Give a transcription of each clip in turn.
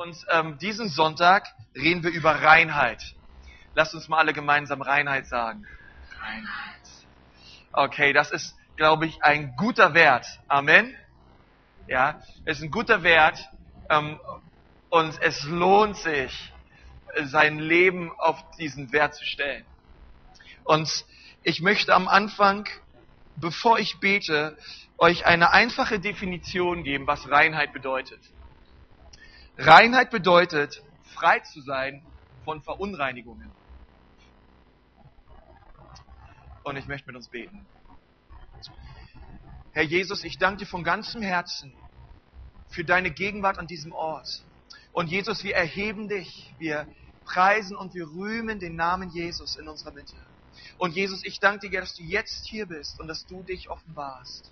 Und ähm, diesen Sonntag reden wir über Reinheit. Lasst uns mal alle gemeinsam Reinheit sagen. Reinheit. Okay, das ist, glaube ich, ein guter Wert. Amen. Ja, es ist ein guter Wert ähm, und es lohnt sich, sein Leben auf diesen Wert zu stellen. Und ich möchte am Anfang, bevor ich bete, euch eine einfache Definition geben, was Reinheit bedeutet. Reinheit bedeutet, frei zu sein von Verunreinigungen. Und ich möchte mit uns beten. Herr Jesus, ich danke dir von ganzem Herzen für deine Gegenwart an diesem Ort. Und Jesus, wir erheben dich, wir preisen und wir rühmen den Namen Jesus in unserer Mitte. Und Jesus, ich danke dir, dass du jetzt hier bist und dass du dich offenbarst.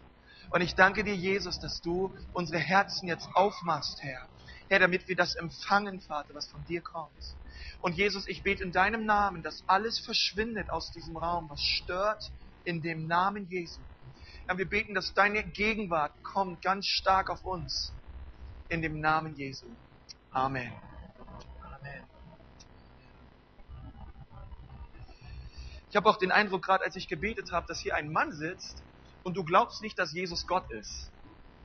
Und ich danke dir, Jesus, dass du unsere Herzen jetzt aufmachst, Herr. Herr, damit wir das empfangen, Vater, was von dir kommt. Und Jesus, ich bete in deinem Namen, dass alles verschwindet aus diesem Raum, was stört, in dem Namen Jesu. Herr, wir beten, dass deine Gegenwart kommt ganz stark auf uns, in dem Namen Jesu. Amen. Amen. Ich habe auch den Eindruck, gerade als ich gebetet habe, dass hier ein Mann sitzt und du glaubst nicht, dass Jesus Gott ist.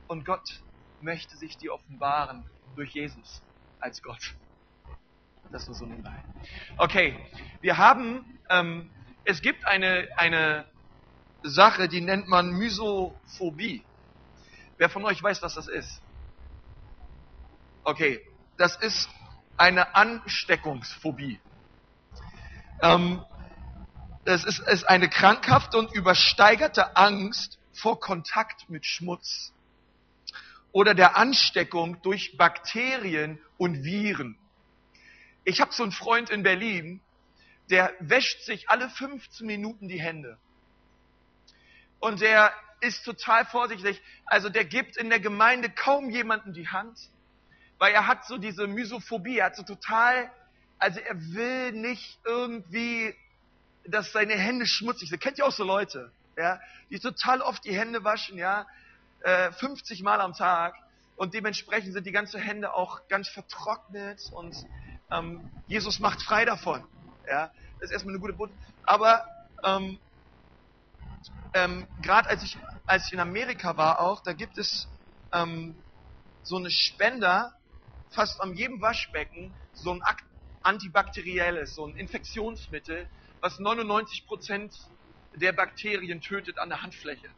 Und Gott möchte sich dir offenbaren durch Jesus als Gott. Das nur so nebenbei. Okay, wir haben, ähm, es gibt eine, eine Sache, die nennt man Mysophobie. Wer von euch weiß, was das ist? Okay, das ist eine Ansteckungsphobie. Ähm, es ist, ist eine krankhafte und übersteigerte Angst vor Kontakt mit Schmutz oder der Ansteckung durch Bakterien und Viren. Ich habe so einen Freund in Berlin, der wäscht sich alle 15 Minuten die Hände. Und der ist total vorsichtig. Also der gibt in der Gemeinde kaum jemanden die Hand, weil er hat so diese Mysophobie, er hat so total, also er will nicht irgendwie, dass seine Hände schmutzig sind. Kennt ihr auch so Leute, ja, die total oft die Hände waschen, ja, 50 äh, Mal am Tag und dementsprechend sind die ganzen Hände auch ganz vertrocknet und ähm, Jesus macht frei davon. Ja, das ist erstmal eine gute Botschaft. Aber ähm, ähm, gerade als ich, als ich in Amerika war auch, da gibt es ähm, so eine Spender, fast an jedem Waschbecken, so ein antibakterielles, so ein Infektionsmittel, was 99% der Bakterien tötet an der Handfläche.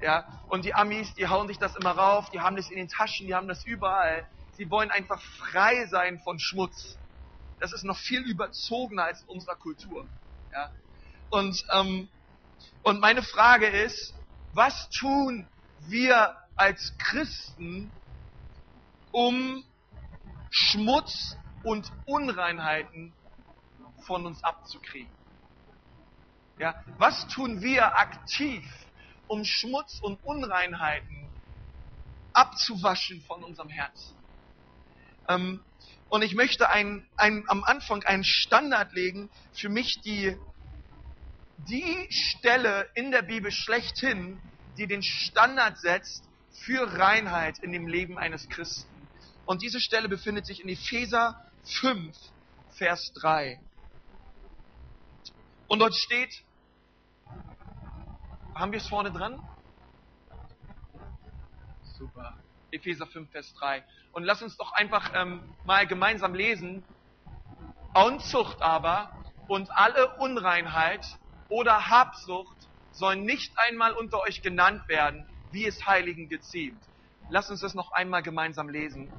Ja, und die Amis, die hauen sich das immer rauf, die haben das in den Taschen, die haben das überall. Sie wollen einfach frei sein von Schmutz. Das ist noch viel überzogener als in unserer Kultur. Ja. Und, ähm, und meine Frage ist, was tun wir als Christen, um Schmutz und Unreinheiten von uns abzukriegen? Ja, was tun wir aktiv, um Schmutz und Unreinheiten abzuwaschen von unserem Herzen. Ähm, und ich möchte ein, ein, am Anfang einen Standard legen, für mich die, die Stelle in der Bibel schlechthin, die den Standard setzt für Reinheit in dem Leben eines Christen. Und diese Stelle befindet sich in Epheser 5, Vers 3. Und dort steht, haben wir es vorne dran? Super. Epheser 5, Vers 3. Und lass uns doch einfach ähm, mal gemeinsam lesen. Unzucht aber und alle Unreinheit oder Habsucht sollen nicht einmal unter euch genannt werden, wie es Heiligen geziemt. Lass uns das noch einmal gemeinsam lesen.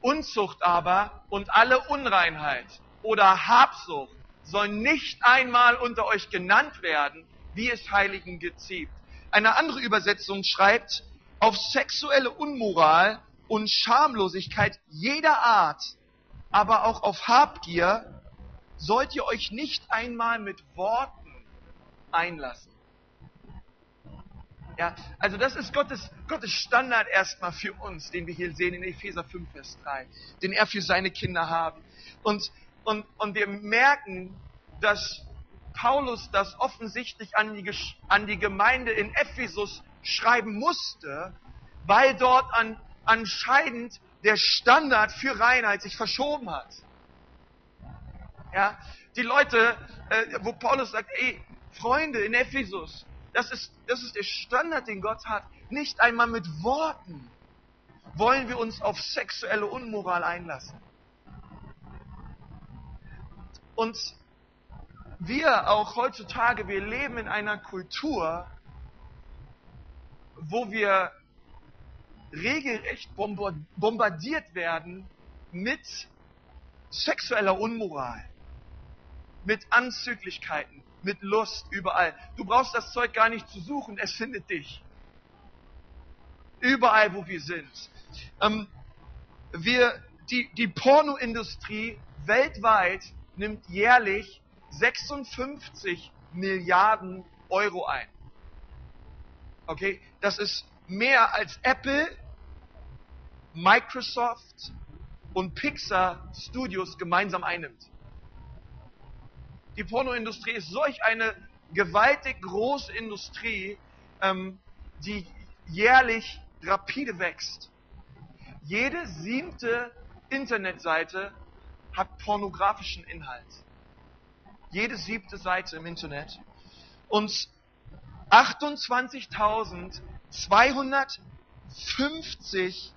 Unzucht aber und alle Unreinheit oder Habsucht sollen nicht einmal unter euch genannt werden, wie es Heiligen geziemt. Eine andere Übersetzung schreibt, auf sexuelle Unmoral und Schamlosigkeit jeder Art, aber auch auf Habgier, sollt ihr euch nicht einmal mit Worten einlassen. Ja, also das ist Gottes, Gottes Standard erstmal für uns, den wir hier sehen in Epheser 5, Vers 3, den er für seine Kinder haben. Und, und, und wir merken, dass Paulus das offensichtlich an die, an die Gemeinde in Ephesus schreiben musste, weil dort an, anscheinend der Standard für Reinheit sich verschoben hat. Ja, die Leute, äh, wo Paulus sagt, ey, Freunde in Ephesus, das ist, das ist der Standard, den Gott hat. Nicht einmal mit Worten wollen wir uns auf sexuelle Unmoral einlassen. Und wir auch heutzutage, wir leben in einer Kultur, wo wir regelrecht bombardiert werden mit sexueller Unmoral, mit Anzüglichkeiten, mit Lust überall. Du brauchst das Zeug gar nicht zu suchen, es findet dich. Überall, wo wir sind. Ähm, wir, die, die Pornoindustrie weltweit nimmt jährlich 56 Milliarden Euro ein. Okay, das ist mehr als Apple, Microsoft und Pixar Studios gemeinsam einnimmt. Die Pornoindustrie ist solch eine gewaltig große Industrie, ähm, die jährlich rapide wächst. Jede siebte Internetseite hat pornografischen Inhalt. Jede siebte Seite im Internet. Und 28.250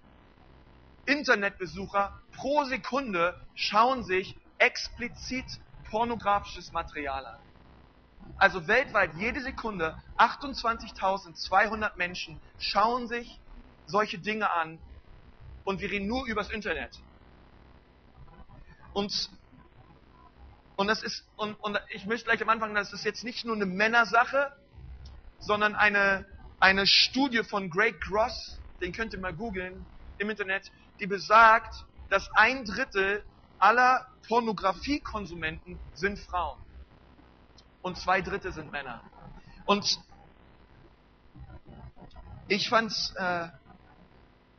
Internetbesucher pro Sekunde schauen sich explizit pornografisches Material an. Also weltweit jede Sekunde 28.200 Menschen schauen sich solche Dinge an und wir reden nur übers Internet. Und, und, das ist, und, und ich möchte gleich am Anfang, das ist jetzt nicht nur eine Männersache, sondern eine, eine Studie von Greg Gross, den könnt ihr mal googeln im Internet, die besagt, dass ein Drittel aller Pornografiekonsumenten sind Frauen und zwei Drittel sind Männer. Und ich fand äh,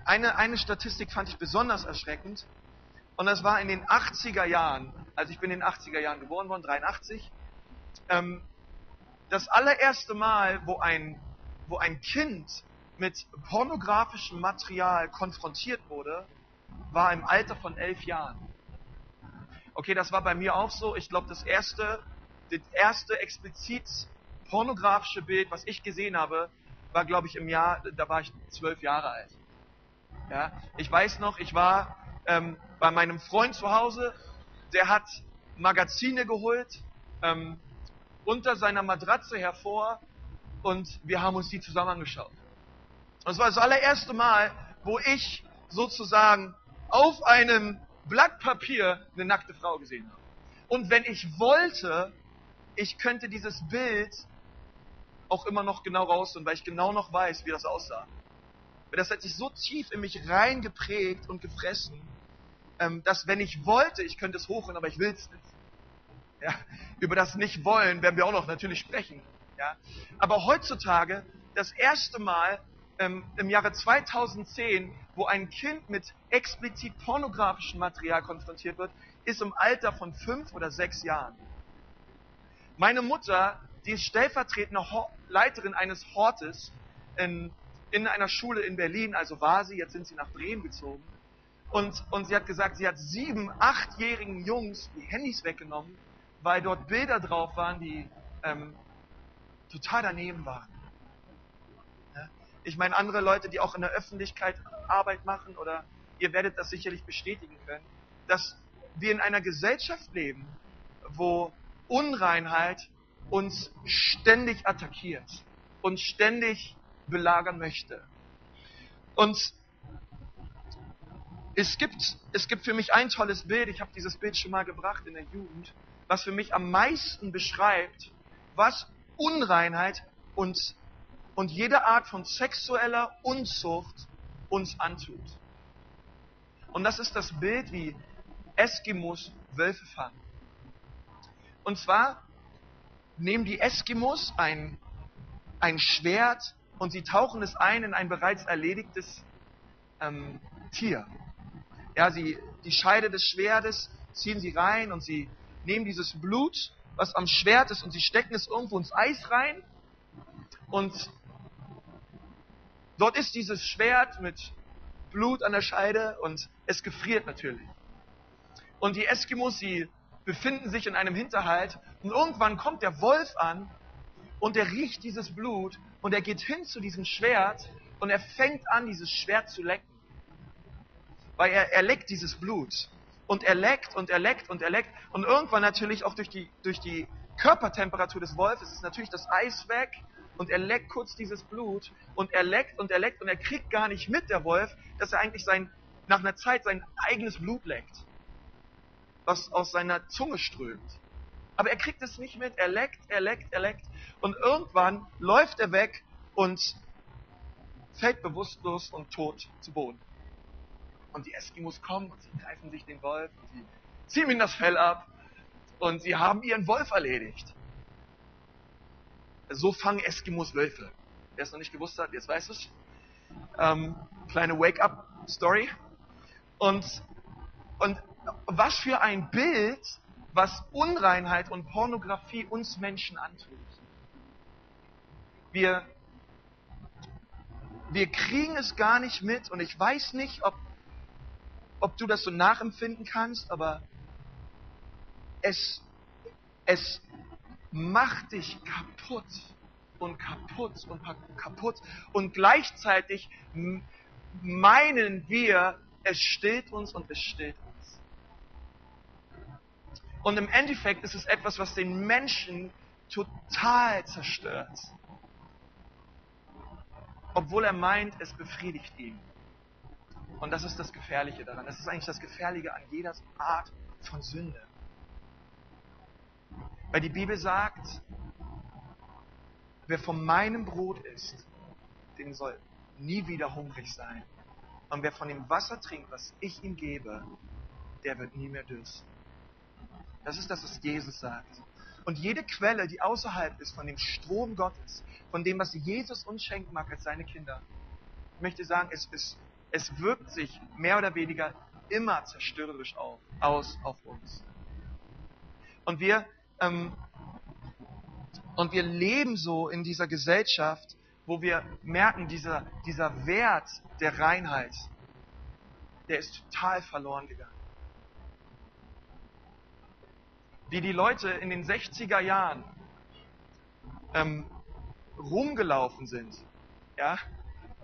eine, eine Statistik fand ich besonders erschreckend. Und das war in den 80er Jahren, also ich bin in den 80er Jahren geboren worden, 83, ähm, das allererste Mal, wo ein, wo ein Kind mit pornografischem Material konfrontiert wurde, war im Alter von elf Jahren. Okay, das war bei mir auch so. Ich glaube, das erste, das erste explizit pornografische Bild, was ich gesehen habe, war, glaube ich, im Jahr, da war ich zwölf Jahre alt. Ja, ich weiß noch, ich war ähm, bei meinem Freund zu Hause, der hat Magazine geholt, ähm, unter seiner Matratze hervor und wir haben uns die zusammen angeschaut. Es war das allererste Mal, wo ich sozusagen auf einem Blatt Papier eine nackte Frau gesehen habe. Und wenn ich wollte, ich könnte dieses Bild auch immer noch genau rausholen, weil ich genau noch weiß, wie das aussah. Das hat sich so tief in mich reingeprägt und gefressen, dass wenn ich wollte, ich könnte es hochholen, aber ich will es nicht. Ja, über das Nicht-Wollen werden wir auch noch natürlich sprechen. Ja. Aber heutzutage, das erste Mal ähm, im Jahre 2010, wo ein Kind mit explizit pornografischem Material konfrontiert wird, ist im Alter von fünf oder sechs Jahren. Meine Mutter, die ist stellvertretende Leiterin eines Hortes in, in einer Schule in Berlin, also war sie, jetzt sind sie nach Bremen gezogen. Und, und sie hat gesagt, sie hat sieben, achtjährigen Jungs die Handys weggenommen, weil dort Bilder drauf waren, die ähm, total daneben waren. Ich meine, andere Leute, die auch in der Öffentlichkeit Arbeit machen, oder ihr werdet das sicherlich bestätigen können, dass wir in einer Gesellschaft leben, wo Unreinheit uns ständig attackiert und ständig belagern möchte. Und es gibt, es gibt für mich ein tolles Bild, ich habe dieses Bild schon mal gebracht in der Jugend, was für mich am meisten beschreibt, was Unreinheit und, und jede Art von sexueller Unzucht uns antut. Und das ist das Bild, wie Eskimos Wölfe fangen. Und zwar nehmen die Eskimos ein, ein Schwert und sie tauchen es ein in ein bereits erledigtes ähm, Tier. Ja, sie, die Scheide des Schwertes ziehen sie rein und sie nehmen dieses Blut, was am Schwert ist, und sie stecken es irgendwo ins Eis rein. Und dort ist dieses Schwert mit Blut an der Scheide und es gefriert natürlich. Und die Eskimos, sie befinden sich in einem Hinterhalt und irgendwann kommt der Wolf an und er riecht dieses Blut und er geht hin zu diesem Schwert und er fängt an, dieses Schwert zu lecken. Weil er, er leckt dieses Blut. Und er leckt und er leckt und er leckt. Und irgendwann natürlich auch durch die, durch die Körpertemperatur des Wolfes ist natürlich das Eis weg. Und er leckt kurz dieses Blut. Und er leckt und er leckt und er kriegt gar nicht mit, der Wolf, dass er eigentlich sein, nach einer Zeit sein eigenes Blut leckt. Was aus seiner Zunge strömt. Aber er kriegt es nicht mit. Er leckt, er leckt, er leckt. Und irgendwann läuft er weg und fällt bewusstlos und tot zu Boden. Und die Eskimos kommen und sie greifen sich den Wolf und sie ziehen ihm das Fell ab und sie haben ihren Wolf erledigt. So fangen Eskimos Wölfe. Wer es noch nicht gewusst hat, jetzt weiß es. Ähm, kleine Wake-up-Story. Und, und was für ein Bild, was Unreinheit und Pornografie uns Menschen antut. Wir, wir kriegen es gar nicht mit und ich weiß nicht, ob ob du das so nachempfinden kannst, aber es, es macht dich kaputt und kaputt und kaputt. Und gleichzeitig meinen wir, es stillt uns und es stillt uns. Und im Endeffekt ist es etwas, was den Menschen total zerstört. Obwohl er meint, es befriedigt ihn. Und das ist das Gefährliche daran. Das ist eigentlich das Gefährliche an jeder Art von Sünde. Weil die Bibel sagt, wer von meinem Brot isst, den soll nie wieder hungrig sein. Und wer von dem Wasser trinkt, was ich ihm gebe, der wird nie mehr dürsten. Das ist das, was Jesus sagt. Und jede Quelle, die außerhalb ist von dem Strom Gottes, von dem, was Jesus uns schenken mag als seine Kinder, ich möchte sagen, es ist es wirkt sich mehr oder weniger immer zerstörerisch auf, aus auf uns. Und wir, ähm, und wir leben so in dieser Gesellschaft, wo wir merken, dieser, dieser Wert der Reinheit, der ist total verloren gegangen. Wie die Leute in den 60er Jahren ähm, rumgelaufen sind, ja,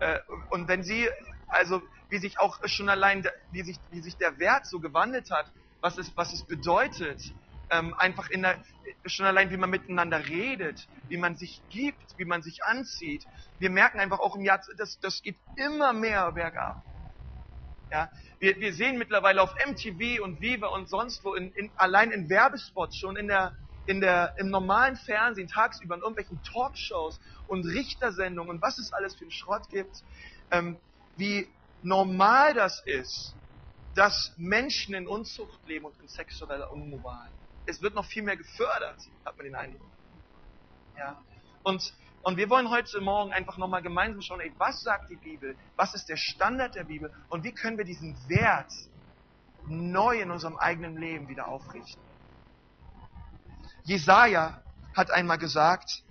äh, und wenn sie also wie sich auch schon allein, wie sich, wie sich der Wert so gewandelt hat, was es, was es bedeutet, ähm, einfach in der, schon allein, wie man miteinander redet, wie man sich gibt, wie man sich anzieht. Wir merken einfach auch im Jahr, das, das geht immer mehr bergab. Ja, wir, wir sehen mittlerweile auf MTV und Viva und sonst wo, in, in, allein in Werbespots, schon in der, in der, im normalen Fernsehen, tagsüber in irgendwelchen Talkshows und Richtersendungen und was es alles für einen Schrott gibt, ähm, wie normal das ist, dass Menschen in Unzucht leben und in sexueller Unmoral. Es wird noch viel mehr gefördert, hat man den Eindruck. Ja. Und, und wir wollen heute Morgen einfach nochmal gemeinsam schauen, ey, was sagt die Bibel? Was ist der Standard der Bibel? Und wie können wir diesen Wert neu in unserem eigenen Leben wieder aufrichten? Jesaja hat einmal gesagt,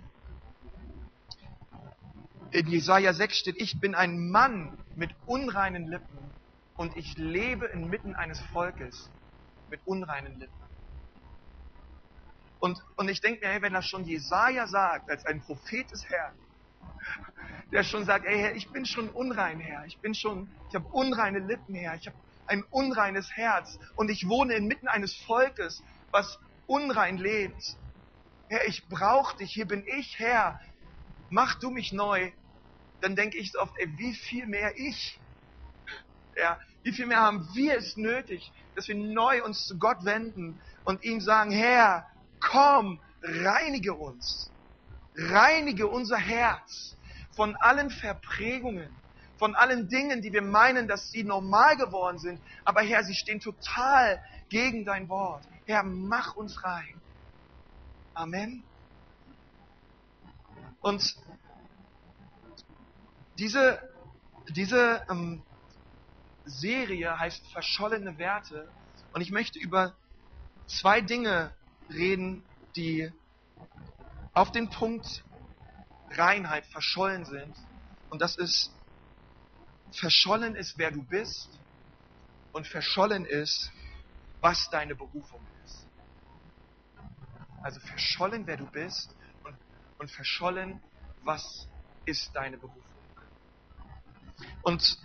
in Jesaja 6 steht, ich bin ein Mann mit unreinen Lippen und ich lebe inmitten eines Volkes mit unreinen Lippen. Und, und ich denke mir, hey, wenn das schon Jesaja sagt, als ein Prophet des Herrn, der schon sagt, ey, Herr, ich bin schon unrein, Herr, ich bin schon, ich habe unreine Lippen, Herr, ich habe ein unreines Herz und ich wohne inmitten eines Volkes, was unrein lebt. Herr, ich brauche dich, hier bin ich, Herr, mach du mich neu, dann denke ich so oft, ey, wie viel mehr ich, ja, wie viel mehr haben wir es nötig, dass wir neu uns zu Gott wenden und ihm sagen, Herr, komm, reinige uns, reinige unser Herz von allen Verprägungen, von allen Dingen, die wir meinen, dass sie normal geworden sind, aber Herr, sie stehen total gegen dein Wort. Herr, mach uns rein. Amen. Und diese, diese ähm, Serie heißt Verschollene Werte und ich möchte über zwei Dinge reden, die auf den Punkt Reinheit verschollen sind. Und das ist verschollen ist, wer du bist und verschollen ist, was deine Berufung ist. Also verschollen, wer du bist und, und verschollen, was ist deine Berufung. Und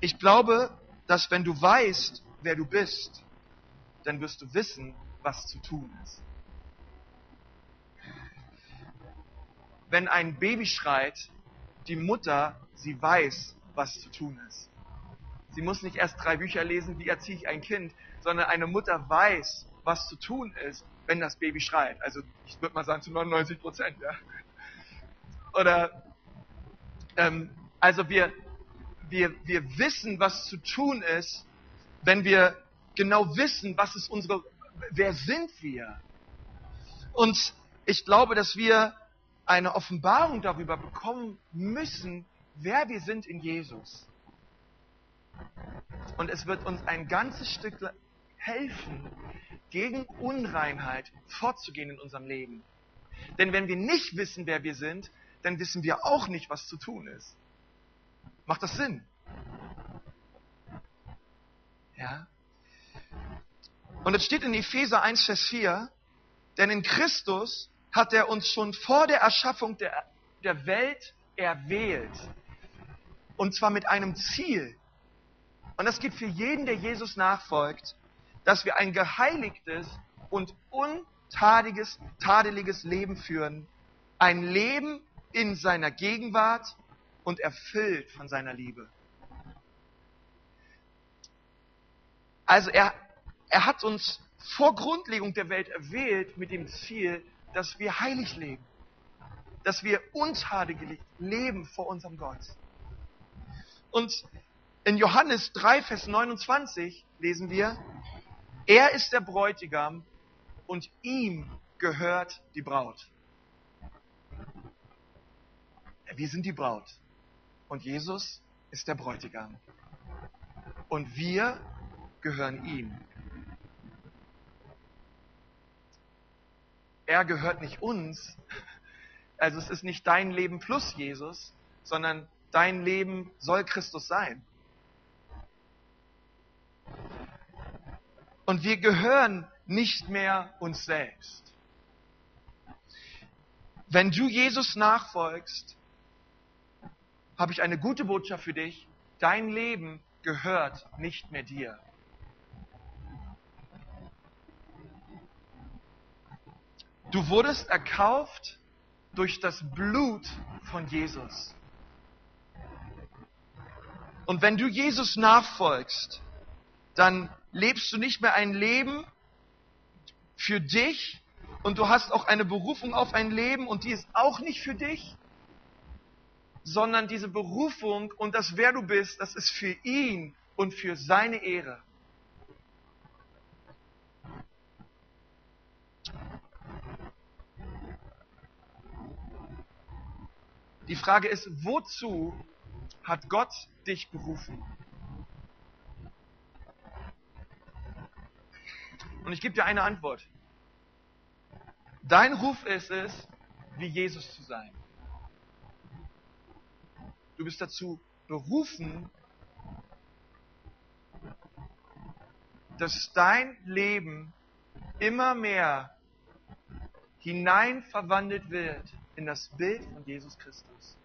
ich glaube, dass wenn du weißt, wer du bist, dann wirst du wissen, was zu tun ist. Wenn ein Baby schreit, die Mutter, sie weiß, was zu tun ist. Sie muss nicht erst drei Bücher lesen, wie erziehe ich ein Kind, sondern eine Mutter weiß, was zu tun ist, wenn das Baby schreit. Also ich würde mal sagen zu 99 Prozent. Ja. Oder ähm, also wir, wir, wir wissen, was zu tun ist, wenn wir genau wissen, was ist unsere, wer sind wir? Und ich glaube, dass wir eine Offenbarung darüber bekommen müssen, wer wir sind in Jesus. Und es wird uns ein ganzes Stück helfen, gegen Unreinheit vorzugehen in unserem Leben. Denn wenn wir nicht wissen, wer wir sind, dann wissen wir auch nicht, was zu tun ist. Macht das Sinn? Ja? Und es steht in Epheser 1, Vers 4, denn in Christus hat er uns schon vor der Erschaffung der, der Welt erwählt. Und zwar mit einem Ziel. Und das gilt für jeden, der Jesus nachfolgt, dass wir ein geheiligtes und untadeliges, tadeliges Leben führen. Ein Leben in seiner Gegenwart und erfüllt von seiner Liebe. Also er, er hat uns vor Grundlegung der Welt erwählt mit dem Ziel, dass wir heilig leben, dass wir untadelig leben vor unserem Gott. Und in Johannes 3, Vers 29 lesen wir, er ist der Bräutigam und ihm gehört die Braut. Wir sind die Braut und Jesus ist der Bräutigam. Und wir gehören ihm. Er gehört nicht uns. Also es ist nicht dein Leben plus Jesus, sondern dein Leben soll Christus sein. Und wir gehören nicht mehr uns selbst. Wenn du Jesus nachfolgst, habe ich eine gute Botschaft für dich. Dein Leben gehört nicht mehr dir. Du wurdest erkauft durch das Blut von Jesus. Und wenn du Jesus nachfolgst, dann lebst du nicht mehr ein Leben für dich und du hast auch eine Berufung auf ein Leben und die ist auch nicht für dich, sondern diese Berufung und das, wer du bist, das ist für ihn und für seine Ehre. Die Frage ist, wozu hat Gott dich berufen? Und ich gebe dir eine Antwort. Dein Ruf ist es, wie Jesus zu sein. Du bist dazu berufen, dass dein Leben immer mehr hinein verwandelt wird in das Bild von Jesus Christus.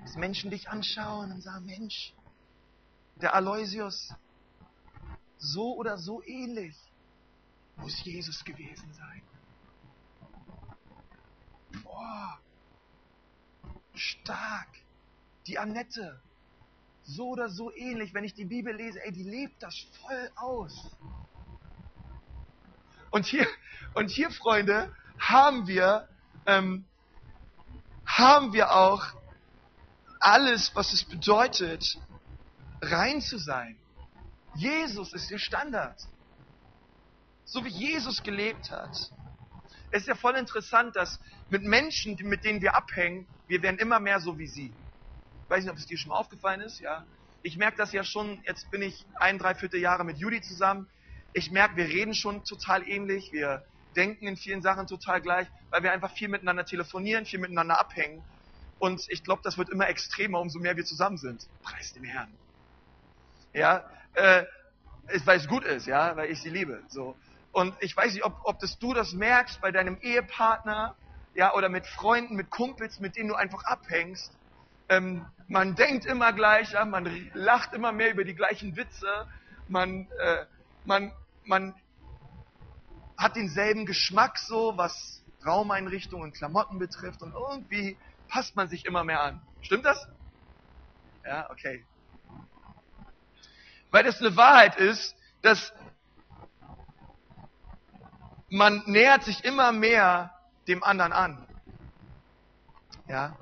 Dass Menschen dich anschauen und sagen, Mensch, der Aloysius, so oder so ähnlich muss Jesus gewesen sein. Boah, stark. Die Annette, so oder so ähnlich, wenn ich die Bibel lese, ey, die lebt das voll aus. Und hier, und hier, Freunde, haben wir, ähm, haben wir auch alles, was es bedeutet, rein zu sein. Jesus ist der Standard. So wie Jesus gelebt hat. Es ist ja voll interessant, dass mit Menschen, mit denen wir abhängen, wir werden immer mehr so wie sie. Ich weiß nicht, ob es dir schon mal aufgefallen ist, ja. Ich merke das ja schon, jetzt bin ich ein, dreiviertel Jahre mit Judy zusammen. Ich merke, wir reden schon total ähnlich, wir denken in vielen Sachen total gleich, weil wir einfach viel miteinander telefonieren, viel miteinander abhängen. Und ich glaube, das wird immer extremer, umso mehr wir zusammen sind. Preis dem Herrn. Ja, äh, weil es gut ist, ja, weil ich sie liebe. So. Und ich weiß nicht, ob, ob das du das merkst bei deinem Ehepartner, ja, oder mit Freunden, mit Kumpels, mit denen du einfach abhängst. Ähm, man denkt immer gleicher, man lacht immer mehr über die gleichen Witze, man, äh, man, man hat denselben Geschmack so, was Raumeinrichtungen und Klamotten betrifft und irgendwie passt man sich immer mehr an. Stimmt das? Ja, okay. Weil das eine Wahrheit ist, dass man nähert sich immer mehr dem anderen an. Ja.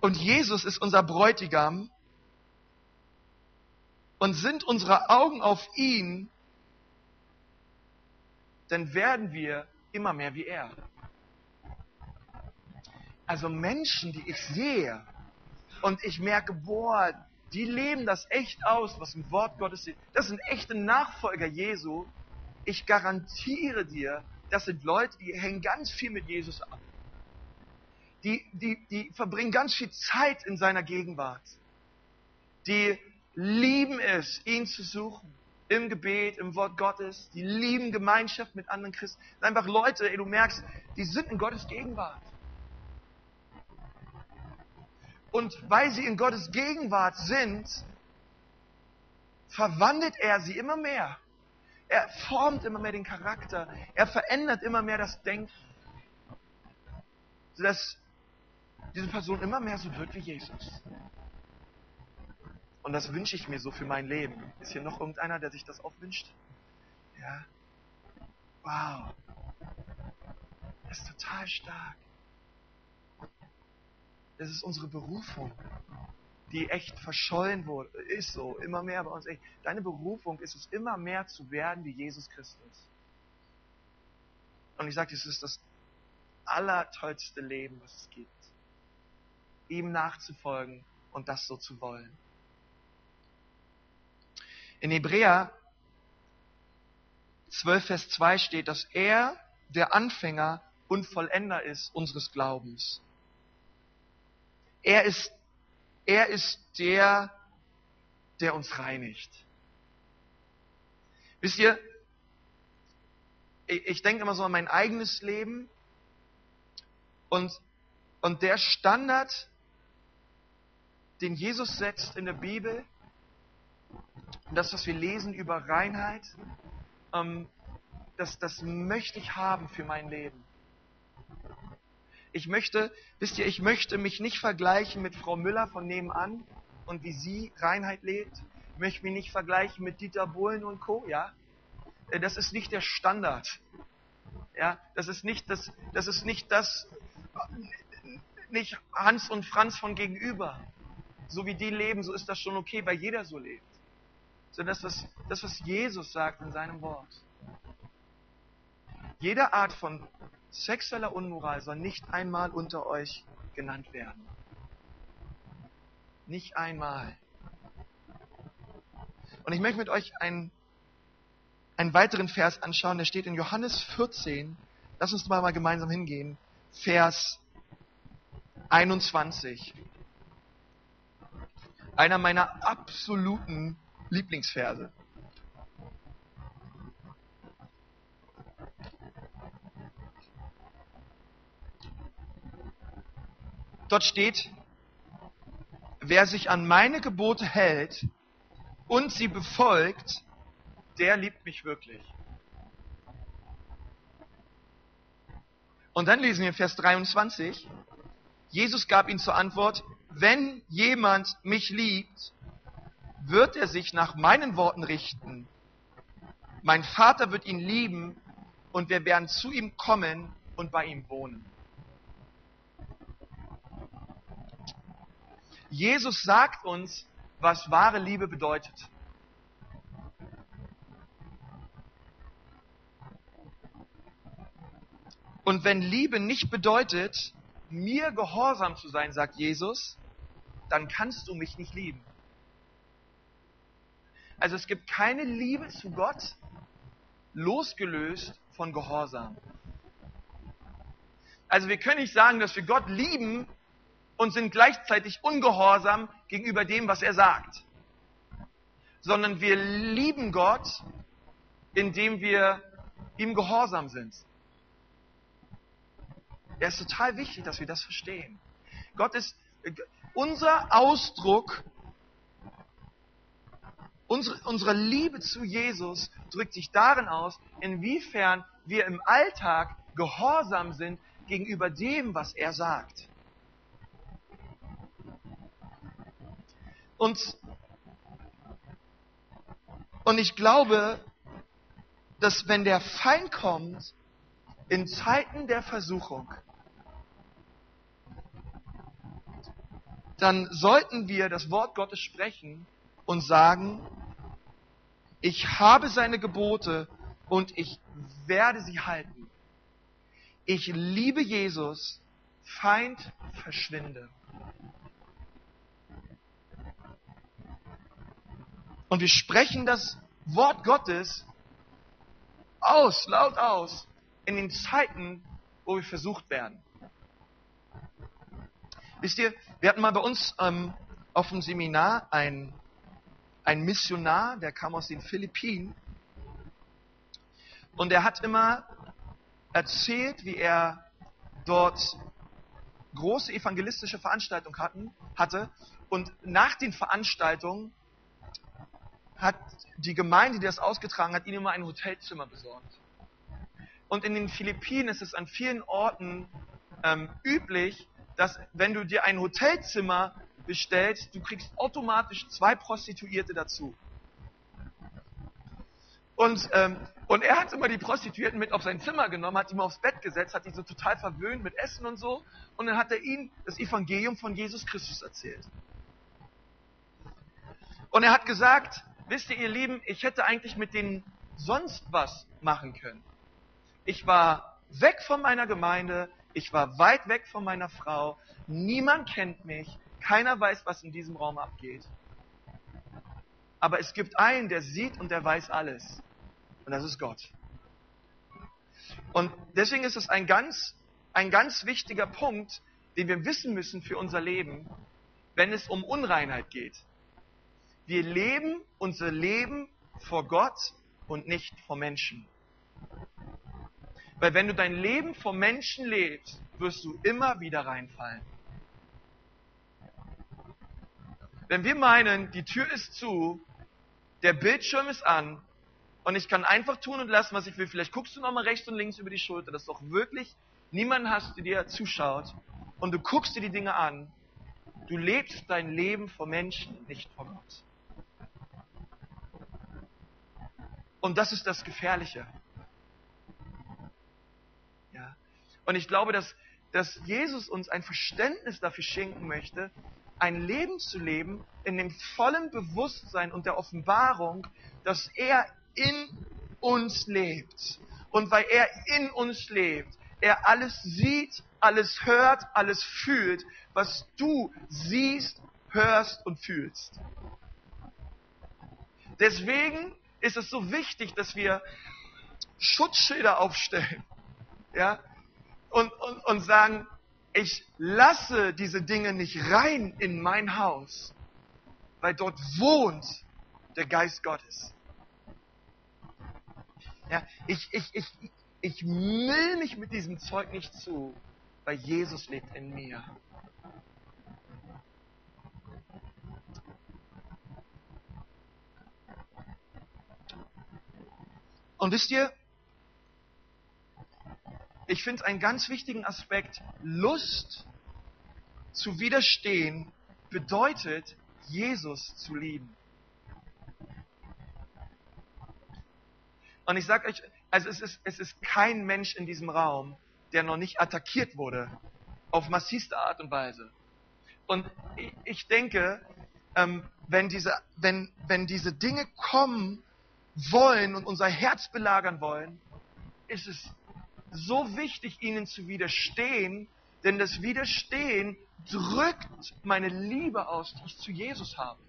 Und Jesus ist unser Bräutigam. Und sind unsere Augen auf ihn, dann werden wir immer mehr wie er. Also Menschen, die ich sehe und ich merke, boah, die leben das echt aus, was im Wort Gottes steht. Das sind echte Nachfolger Jesu. Ich garantiere dir, das sind Leute, die hängen ganz viel mit Jesus ab. Die, die, die verbringen ganz viel Zeit in seiner Gegenwart. Die lieben es, ihn zu suchen. Im Gebet, im Wort Gottes. Die lieben Gemeinschaft mit anderen Christen. Einfach Leute, ey, du merkst, die sind in Gottes Gegenwart. Und weil sie in Gottes Gegenwart sind, verwandelt er sie immer mehr. Er formt immer mehr den Charakter. Er verändert immer mehr das Denken. Sodass diese Person immer mehr so wird wie Jesus. Und das wünsche ich mir so für mein Leben. Ist hier noch irgendeiner, der sich das auch wünscht? Ja. Wow. Das ist total stark. Das ist unsere Berufung die echt verschollen wurde. Ist so, immer mehr bei uns. Ey, deine Berufung ist es, immer mehr zu werden wie Jesus Christus. Und ich sage, es ist das allertollste Leben, was es gibt. Ihm nachzufolgen und das so zu wollen. In Hebräer 12, Vers 2 steht, dass er der Anfänger und Vollender ist unseres Glaubens. Er ist er ist der, der uns reinigt. Wisst ihr, ich, ich denke immer so an mein eigenes Leben und, und der Standard, den Jesus setzt in der Bibel, das, was wir lesen über Reinheit, ähm, das, das möchte ich haben für mein Leben. Ich möchte, wisst ihr, ich möchte mich nicht vergleichen mit Frau Müller von nebenan und wie sie Reinheit lebt. Ich möchte mich nicht vergleichen mit Dieter Bohlen und Co., ja. Äh, das ist nicht der Standard. Ja, das ist nicht das, das ist nicht das, nicht Hans und Franz von gegenüber. So wie die leben, so ist das schon okay, weil jeder so lebt. Sondern das, was, das, was Jesus sagt in seinem Wort. Jede Art von Sexueller Unmoral soll nicht einmal unter euch genannt werden. Nicht einmal. Und ich möchte mit euch einen, einen weiteren Vers anschauen, der steht in Johannes 14. Lass uns mal, mal gemeinsam hingehen. Vers 21. Einer meiner absoluten Lieblingsverse. Dort steht, wer sich an meine Gebote hält und sie befolgt, der liebt mich wirklich. Und dann lesen wir in Vers 23, Jesus gab ihnen zur Antwort, wenn jemand mich liebt, wird er sich nach meinen Worten richten. Mein Vater wird ihn lieben und wir werden zu ihm kommen und bei ihm wohnen. Jesus sagt uns, was wahre Liebe bedeutet. Und wenn Liebe nicht bedeutet, mir gehorsam zu sein, sagt Jesus, dann kannst du mich nicht lieben. Also es gibt keine Liebe zu Gott losgelöst von Gehorsam. Also wir können nicht sagen, dass wir Gott lieben und sind gleichzeitig ungehorsam gegenüber dem, was er sagt. Sondern wir lieben Gott, indem wir ihm gehorsam sind. Er ist total wichtig, dass wir das verstehen. Gott ist unser Ausdruck, unsere, unsere Liebe zu Jesus drückt sich darin aus, inwiefern wir im Alltag gehorsam sind gegenüber dem, was er sagt. Und, und ich glaube, dass wenn der Feind kommt, in Zeiten der Versuchung, dann sollten wir das Wort Gottes sprechen und sagen, ich habe seine Gebote und ich werde sie halten. Ich liebe Jesus, Feind verschwinde. Und wir sprechen das Wort Gottes aus, laut aus, in den Zeiten, wo wir versucht werden. Wisst ihr, wir hatten mal bei uns ähm, auf dem Seminar einen, einen Missionar, der kam aus den Philippinen. Und er hat immer erzählt, wie er dort große evangelistische Veranstaltungen hatten, hatte. Und nach den Veranstaltungen hat die Gemeinde, die das ausgetragen hat, ihnen immer ein Hotelzimmer besorgt. Und in den Philippinen ist es an vielen Orten ähm, üblich, dass wenn du dir ein Hotelzimmer bestellst, du kriegst automatisch zwei Prostituierte dazu. Und, ähm, und er hat immer die Prostituierten mit auf sein Zimmer genommen, hat die mal aufs Bett gesetzt, hat die so total verwöhnt mit Essen und so. Und dann hat er ihnen das Evangelium von Jesus Christus erzählt. Und er hat gesagt, wisst ihr, ihr Lieben, ich hätte eigentlich mit denen sonst was machen können. Ich war weg von meiner Gemeinde, ich war weit weg von meiner Frau, niemand kennt mich, keiner weiß, was in diesem Raum abgeht. Aber es gibt einen, der sieht und der weiß alles. Und das ist Gott. Und deswegen ist es ein ganz, ein ganz wichtiger Punkt, den wir wissen müssen für unser Leben, wenn es um Unreinheit geht. Wir leben unser Leben vor Gott und nicht vor Menschen. Weil wenn du dein Leben vor Menschen lebst, wirst du immer wieder reinfallen. Wenn wir meinen, die Tür ist zu, der Bildschirm ist an und ich kann einfach tun und lassen, was ich will, vielleicht guckst du nochmal rechts und links über die Schulter, dass du auch wirklich niemanden hast, der dir zuschaut und du guckst dir die Dinge an, du lebst dein Leben vor Menschen, nicht vor Gott. Und das ist das Gefährliche. Ja. Und ich glaube, dass, dass Jesus uns ein Verständnis dafür schenken möchte, ein Leben zu leben in dem vollen Bewusstsein und der Offenbarung, dass er in uns lebt. Und weil er in uns lebt, er alles sieht, alles hört, alles fühlt, was du siehst, hörst und fühlst. Deswegen ist es so wichtig, dass wir Schutzschilder aufstellen. Ja? Und, und, und sagen, ich lasse diese Dinge nicht rein in mein Haus, weil dort wohnt der Geist Gottes. Ja, ich, ich, ich, ich will mich mit diesem Zeug nicht zu, weil Jesus lebt in mir. Und wisst ihr, ich finde einen ganz wichtigen Aspekt, Lust zu widerstehen bedeutet, Jesus zu lieben. Und ich sage euch, also es ist, es ist kein Mensch in diesem Raum, der noch nicht attackiert wurde, auf massivste Art und Weise. Und ich denke, ähm, wenn, diese, wenn, wenn diese Dinge kommen, wollen und unser Herz belagern wollen, ist es so wichtig, ihnen zu widerstehen, denn das Widerstehen drückt meine Liebe aus, die ich zu Jesus habe.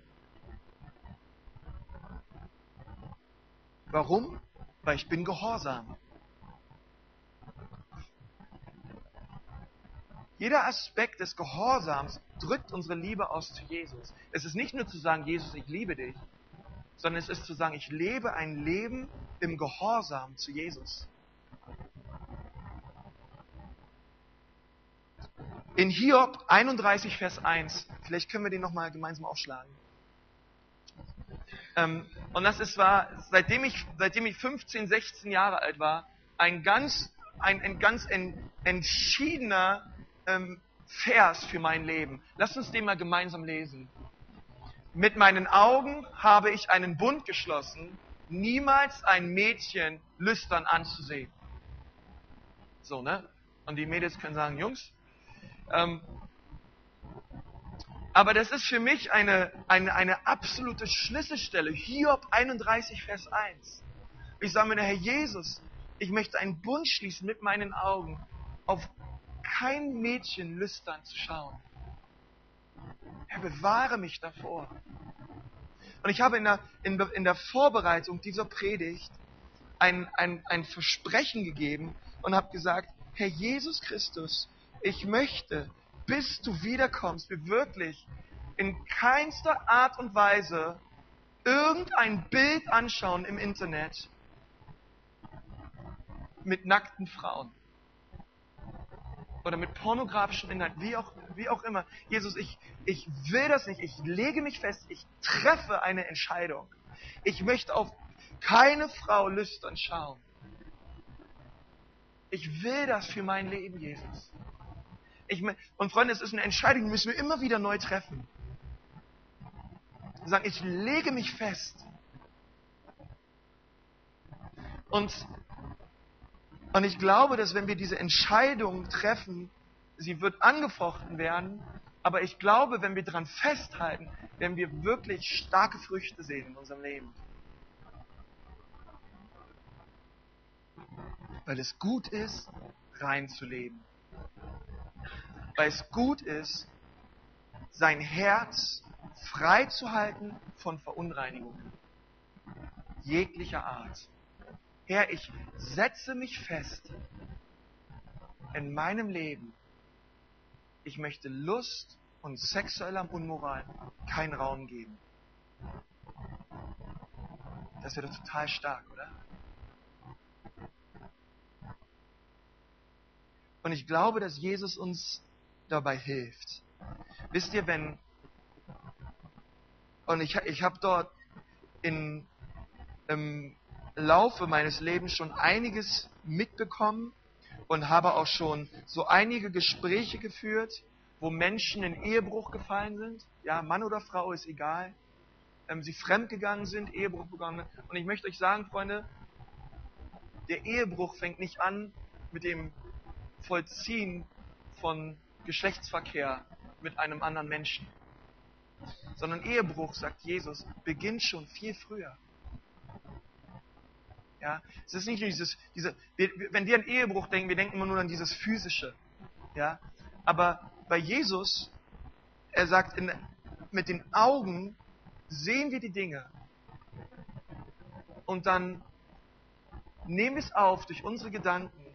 Warum? Weil ich bin gehorsam. jeder Aspekt des Gehorsams drückt unsere Liebe aus zu Jesus. Es ist nicht nur zu sagen, Jesus, ich liebe dich, sondern es ist zu sagen, ich lebe ein Leben im Gehorsam zu Jesus. In Hiob 31, Vers 1, vielleicht können wir den nochmal gemeinsam aufschlagen. Ähm, und das ist war, seitdem ich, seitdem ich 15, 16 Jahre alt war, ein ganz, ein, ein ganz entschiedener ähm, Vers für mein Leben. Lass uns den mal gemeinsam lesen. Mit meinen Augen habe ich einen Bund geschlossen, niemals ein Mädchen lüstern anzusehen. So, ne? Und die Mädels können sagen, Jungs, ähm, aber das ist für mich eine, eine, eine absolute Schlüsselstelle. Hiob 31, Vers 1. Ich sage mir, Herr Jesus, ich möchte einen Bund schließen mit meinen Augen, auf kein Mädchen lüstern zu schauen. Herr, bewahre mich davor. Und ich habe in der, in, in der Vorbereitung dieser Predigt ein, ein, ein Versprechen gegeben und habe gesagt, Herr Jesus Christus, ich möchte, bis du wiederkommst, wir wirklich in keinster Art und Weise irgendein Bild anschauen im Internet mit nackten Frauen oder mit pornografischem Inhalt, wie auch, wie auch immer. Jesus, ich, ich will das nicht. Ich lege mich fest. Ich treffe eine Entscheidung. Ich möchte auf keine Frau lüstern schauen. Ich will das für mein Leben, Jesus. Ich, und Freunde, es ist eine Entscheidung, die müssen wir immer wieder neu treffen. Sagen, ich lege mich fest. Und, und ich glaube, dass wenn wir diese Entscheidung treffen, sie wird angefochten werden, aber ich glaube, wenn wir daran festhalten, werden wir wirklich starke Früchte sehen in unserem Leben. Weil es gut ist, rein zu leben weil es gut ist, sein Herz frei zu halten von Verunreinigungen jeglicher Art. Herr, ich setze mich fest in meinem Leben. Ich möchte Lust und sexueller Unmoral keinen Raum geben. Das wäre total stark, oder? Und ich glaube, dass Jesus uns dabei hilft. Wisst ihr, wenn, und ich, ich habe dort in, im Laufe meines Lebens schon einiges mitbekommen und habe auch schon so einige Gespräche geführt, wo Menschen in Ehebruch gefallen sind. Ja, Mann oder Frau ist egal. Ähm, sie fremdgegangen sind, Ehebruch begangen. Und ich möchte euch sagen, Freunde, der Ehebruch fängt nicht an mit dem Vollziehen von Geschlechtsverkehr mit einem anderen Menschen. Sondern Ehebruch, sagt Jesus, beginnt schon viel früher. Ja, es ist nicht nur dieses, diese, wenn wir an Ehebruch denken, wir denken immer nur an dieses physische. Ja, aber bei Jesus, er sagt, in, mit den Augen sehen wir die Dinge und dann nehmen wir es auf durch unsere Gedanken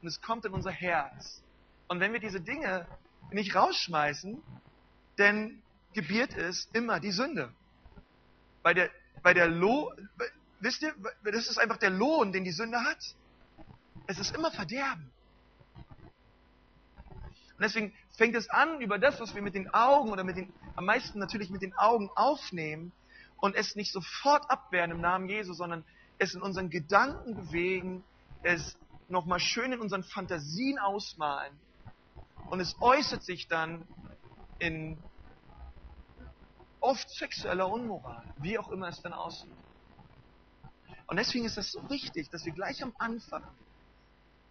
und es kommt in unser Herz und wenn wir diese Dinge nicht rausschmeißen, dann gebiert es immer die Sünde. Bei der, bei der Lohn, wisst ihr, das ist einfach der Lohn, den die Sünde hat. Es ist immer Verderben. Und deswegen fängt es an, über das, was wir mit den Augen oder mit den, am meisten natürlich mit den Augen aufnehmen und es nicht sofort abwehren im Namen Jesu, sondern es in unseren Gedanken bewegen, es nochmal schön in unseren Fantasien ausmalen und es äußert sich dann in oft sexueller Unmoral, wie auch immer es dann aussieht. Und deswegen ist es so wichtig, dass wir gleich am Anfang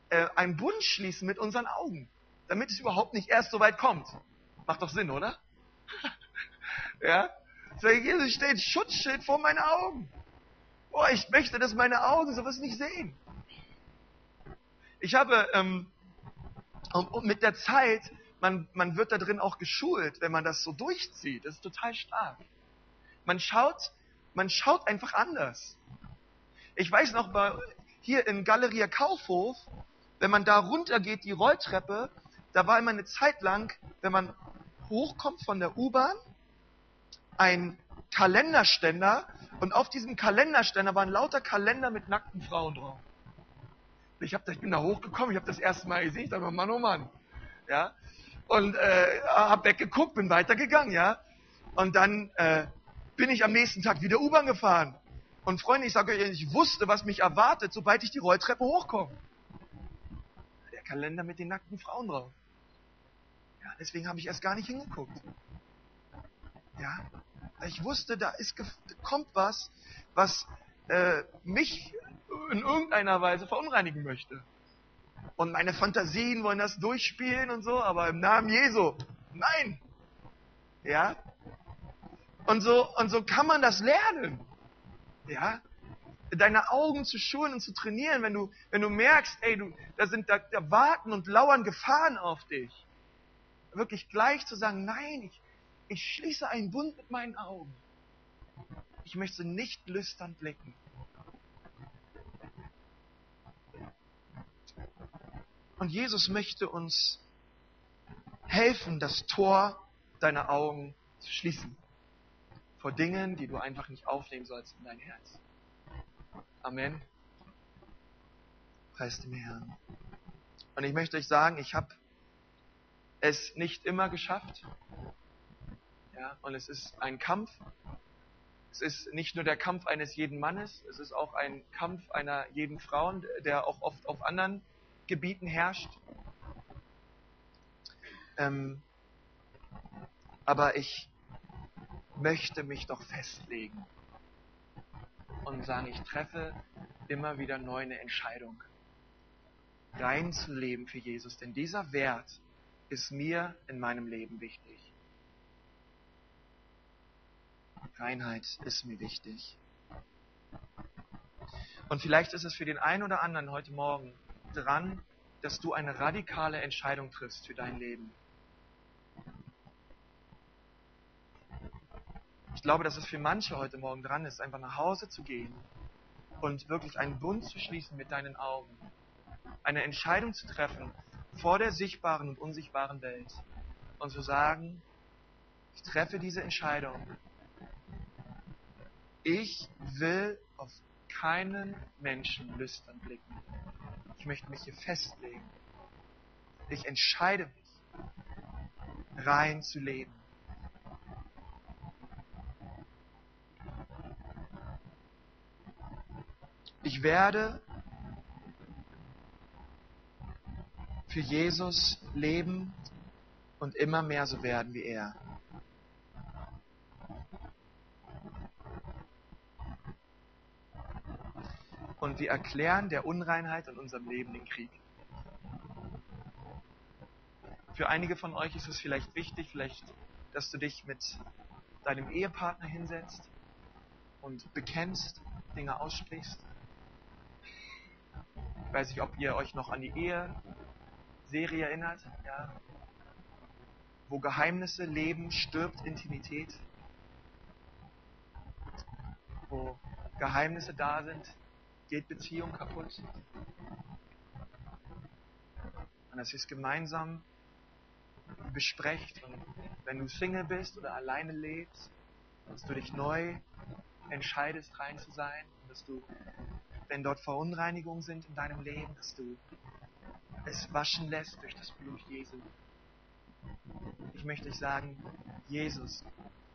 äh, einen Bund schließen mit unseren Augen, damit es überhaupt nicht erst so weit kommt. Macht doch Sinn, oder? ja? Sag ich, Jesus steht Schutzschild vor meinen Augen. Boah, ich möchte, dass meine Augen sowas nicht sehen. Ich habe ähm, und mit der Zeit, man, man wird da drin auch geschult, wenn man das so durchzieht. Das ist total stark. Man schaut, man schaut einfach anders. Ich weiß noch, bei, hier in Galeria Kaufhof, wenn man da runter geht, die Rolltreppe, da war immer eine Zeit lang, wenn man hochkommt von der U-Bahn, ein Kalenderständer und auf diesem Kalenderständer waren lauter Kalender mit nackten Frauen drauf. Ich, hab, ich bin da hochgekommen, ich habe das erste Mal gesehen, ich dachte, Mann, oh Mann. Ja? Und äh, habe weggeguckt, bin weitergegangen, ja. Und dann äh, bin ich am nächsten Tag wieder U-Bahn gefahren. Und Freunde, ich sage euch, ich wusste, was mich erwartet, sobald ich die Rolltreppe hochkomme. Der Kalender mit den nackten Frauen drauf. Ja, deswegen habe ich erst gar nicht hingeguckt. Ja, ich wusste, da ist, kommt was, was äh, mich in irgendeiner Weise verunreinigen möchte. Und meine Fantasien wollen das durchspielen und so, aber im Namen Jesu, nein. Ja? Und so, und so kann man das lernen. Ja? Deine Augen zu schulen und zu trainieren, wenn du, wenn du merkst, ey, du, da sind, da, da warten und lauern Gefahren auf dich. Wirklich gleich zu sagen, nein, ich, ich schließe einen Bund mit meinen Augen. Ich möchte nicht lüstern blicken. Und Jesus möchte uns helfen, das Tor deiner Augen zu schließen. Vor Dingen, die du einfach nicht aufnehmen sollst in dein Herz. Amen. Preis dem Herrn. Und ich möchte euch sagen, ich habe es nicht immer geschafft. Ja, und es ist ein Kampf. Es ist nicht nur der Kampf eines jeden Mannes, es ist auch ein Kampf einer jeden Frau, der auch oft auf anderen Gebieten herrscht. Ähm, aber ich möchte mich doch festlegen und sagen, ich treffe immer wieder neu eine Entscheidung, rein zu leben für Jesus. Denn dieser Wert ist mir in meinem Leben wichtig. Reinheit ist mir wichtig. Und vielleicht ist es für den einen oder anderen heute Morgen dran, dass du eine radikale Entscheidung triffst für dein Leben. Ich glaube, dass es für manche heute Morgen dran ist, einfach nach Hause zu gehen und wirklich einen Bund zu schließen mit deinen Augen. Eine Entscheidung zu treffen vor der sichtbaren und unsichtbaren Welt und zu sagen, ich treffe diese Entscheidung. Ich will auf keinen Menschen lüstern blicken. Ich möchte mich hier festlegen. Ich entscheide mich, rein zu leben. Ich werde für Jesus leben und immer mehr so werden wie er. Und wir erklären der Unreinheit in unserem Leben den Krieg. Für einige von euch ist es vielleicht wichtig, vielleicht, dass du dich mit deinem Ehepartner hinsetzt und bekennst, Dinge aussprichst. Ich weiß nicht, ob ihr euch noch an die Ehe-Serie erinnert, ja? wo Geheimnisse leben, stirbt Intimität, wo Geheimnisse da sind, geht Beziehung kaputt. Und dass ihr es gemeinsam besprecht. Und wenn du Single bist oder alleine lebst, dass du dich neu entscheidest, rein zu sein. Dass du wenn dort Verunreinigungen sind in deinem Leben, dass du es waschen lässt durch das Blut Jesu. Ich möchte euch sagen, Jesus,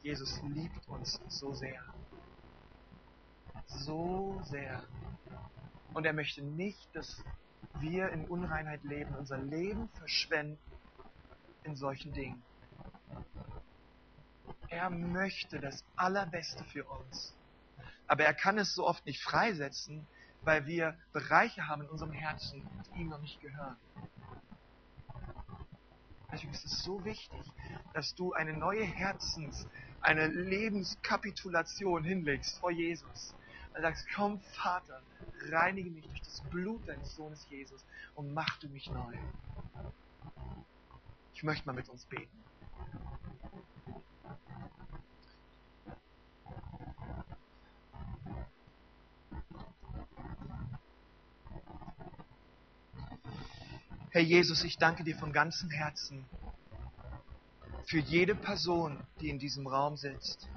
Jesus liebt uns so sehr. So sehr. Und er möchte nicht, dass wir in Unreinheit leben, unser Leben verschwenden in solchen Dingen. Er möchte das Allerbeste für uns. Aber er kann es so oft nicht freisetzen, weil wir Bereiche haben in unserem Herzen, die ihm noch nicht gehören. Deswegen ist es so wichtig, dass du eine neue Herzens-, eine Lebenskapitulation hinlegst vor Jesus. Und sagst, komm Vater, reinige mich durch das Blut deines Sohnes Jesus und mach du mich neu. Ich möchte mal mit uns beten. Herr Jesus, ich danke dir von ganzem Herzen für jede Person, die in diesem Raum sitzt.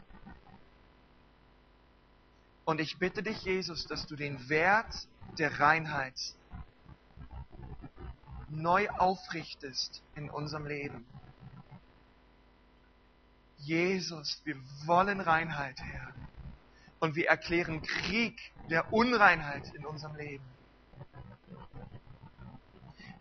Und ich bitte dich, Jesus, dass du den Wert der Reinheit neu aufrichtest in unserem Leben. Jesus, wir wollen Reinheit, Herr. Und wir erklären Krieg der Unreinheit in unserem Leben.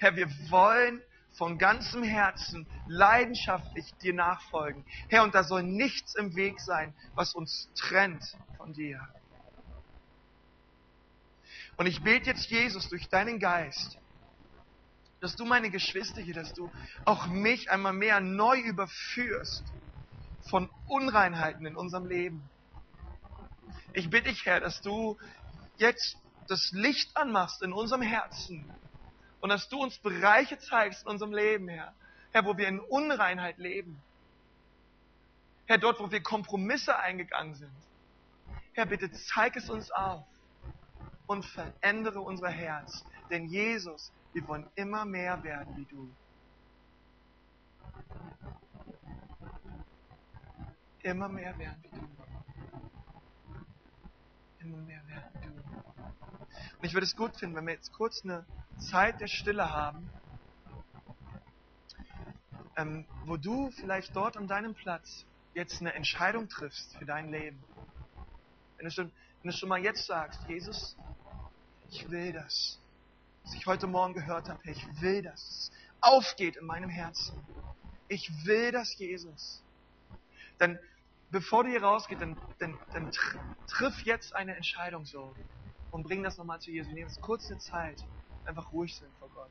Herr, wir wollen von ganzem Herzen leidenschaftlich dir nachfolgen. Herr, und da soll nichts im Weg sein, was uns trennt von dir. Und ich bete jetzt, Jesus, durch deinen Geist, dass du meine Geschwister hier, dass du auch mich einmal mehr neu überführst von Unreinheiten in unserem Leben. Ich bitte dich, Herr, dass du jetzt das Licht anmachst in unserem Herzen und dass du uns Bereiche zeigst in unserem Leben, Herr. Herr, wo wir in Unreinheit leben. Herr, dort, wo wir Kompromisse eingegangen sind. Herr, bitte zeig es uns auf und verändere unser Herz. Denn Jesus, wir wollen immer mehr werden wie du. Immer mehr werden wie du. Immer mehr werden wie du. Und ich würde es gut finden, wenn wir jetzt kurz eine Zeit der Stille haben, ähm, wo du vielleicht dort an deinem Platz jetzt eine Entscheidung triffst für dein Leben. Wenn du schon, wenn du schon mal jetzt sagst, Jesus, ich will das was ich heute Morgen gehört habe, ich will, dass es aufgeht in meinem Herzen. Ich will das, Jesus. Dann, bevor du hier rausgehst, dann, dann, dann triff jetzt eine Entscheidung so und bring das nochmal zu Jesus. Nimm uns kurz Zeit, einfach ruhig sind vor Gott.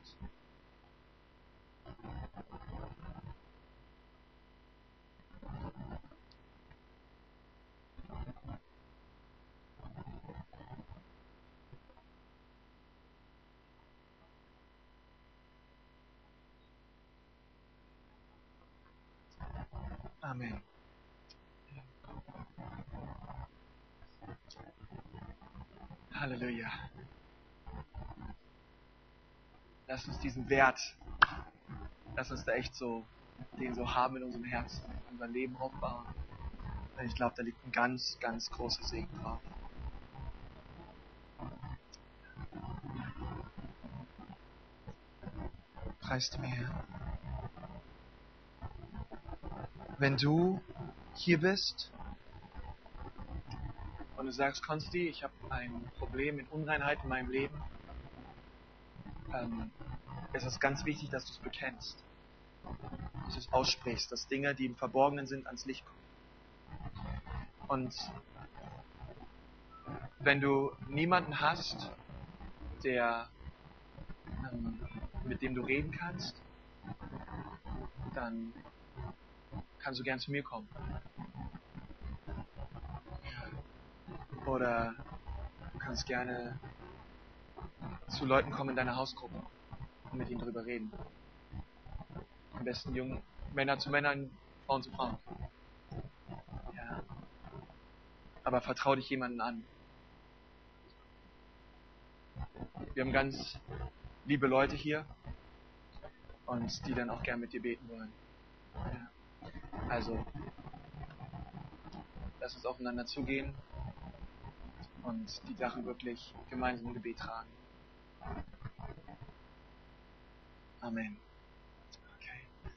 Amen. Halleluja. Lass uns diesen Wert, lass uns da echt so, den so haben in unserem Herzen, in unser Leben aufbauen. Denn ich glaube, da liegt ein ganz, ganz großer Segen drauf. Preist mir, Herr wenn du hier bist und du sagst, Konsti, ich habe ein Problem mit Unreinheit in meinem Leben, ähm, es ist ganz wichtig, dass du es bekennst. Dass du es aussprichst, dass Dinge, die im Verborgenen sind, ans Licht kommen. Und wenn du niemanden hast, der, ähm, mit dem du reden kannst, dann kannst du gern zu mir kommen. Oder du kannst gerne zu Leuten kommen in deiner Hausgruppe und mit ihnen drüber reden. Am besten jungen Männer zu Männern, Frauen zu Frauen. Ja. Aber vertrau dich jemanden an. Wir haben ganz liebe Leute hier und die dann auch gern mit dir beten wollen. Ja. Also, lass uns aufeinander zugehen und die Sachen wirklich gemeinsam im Gebet tragen. Amen.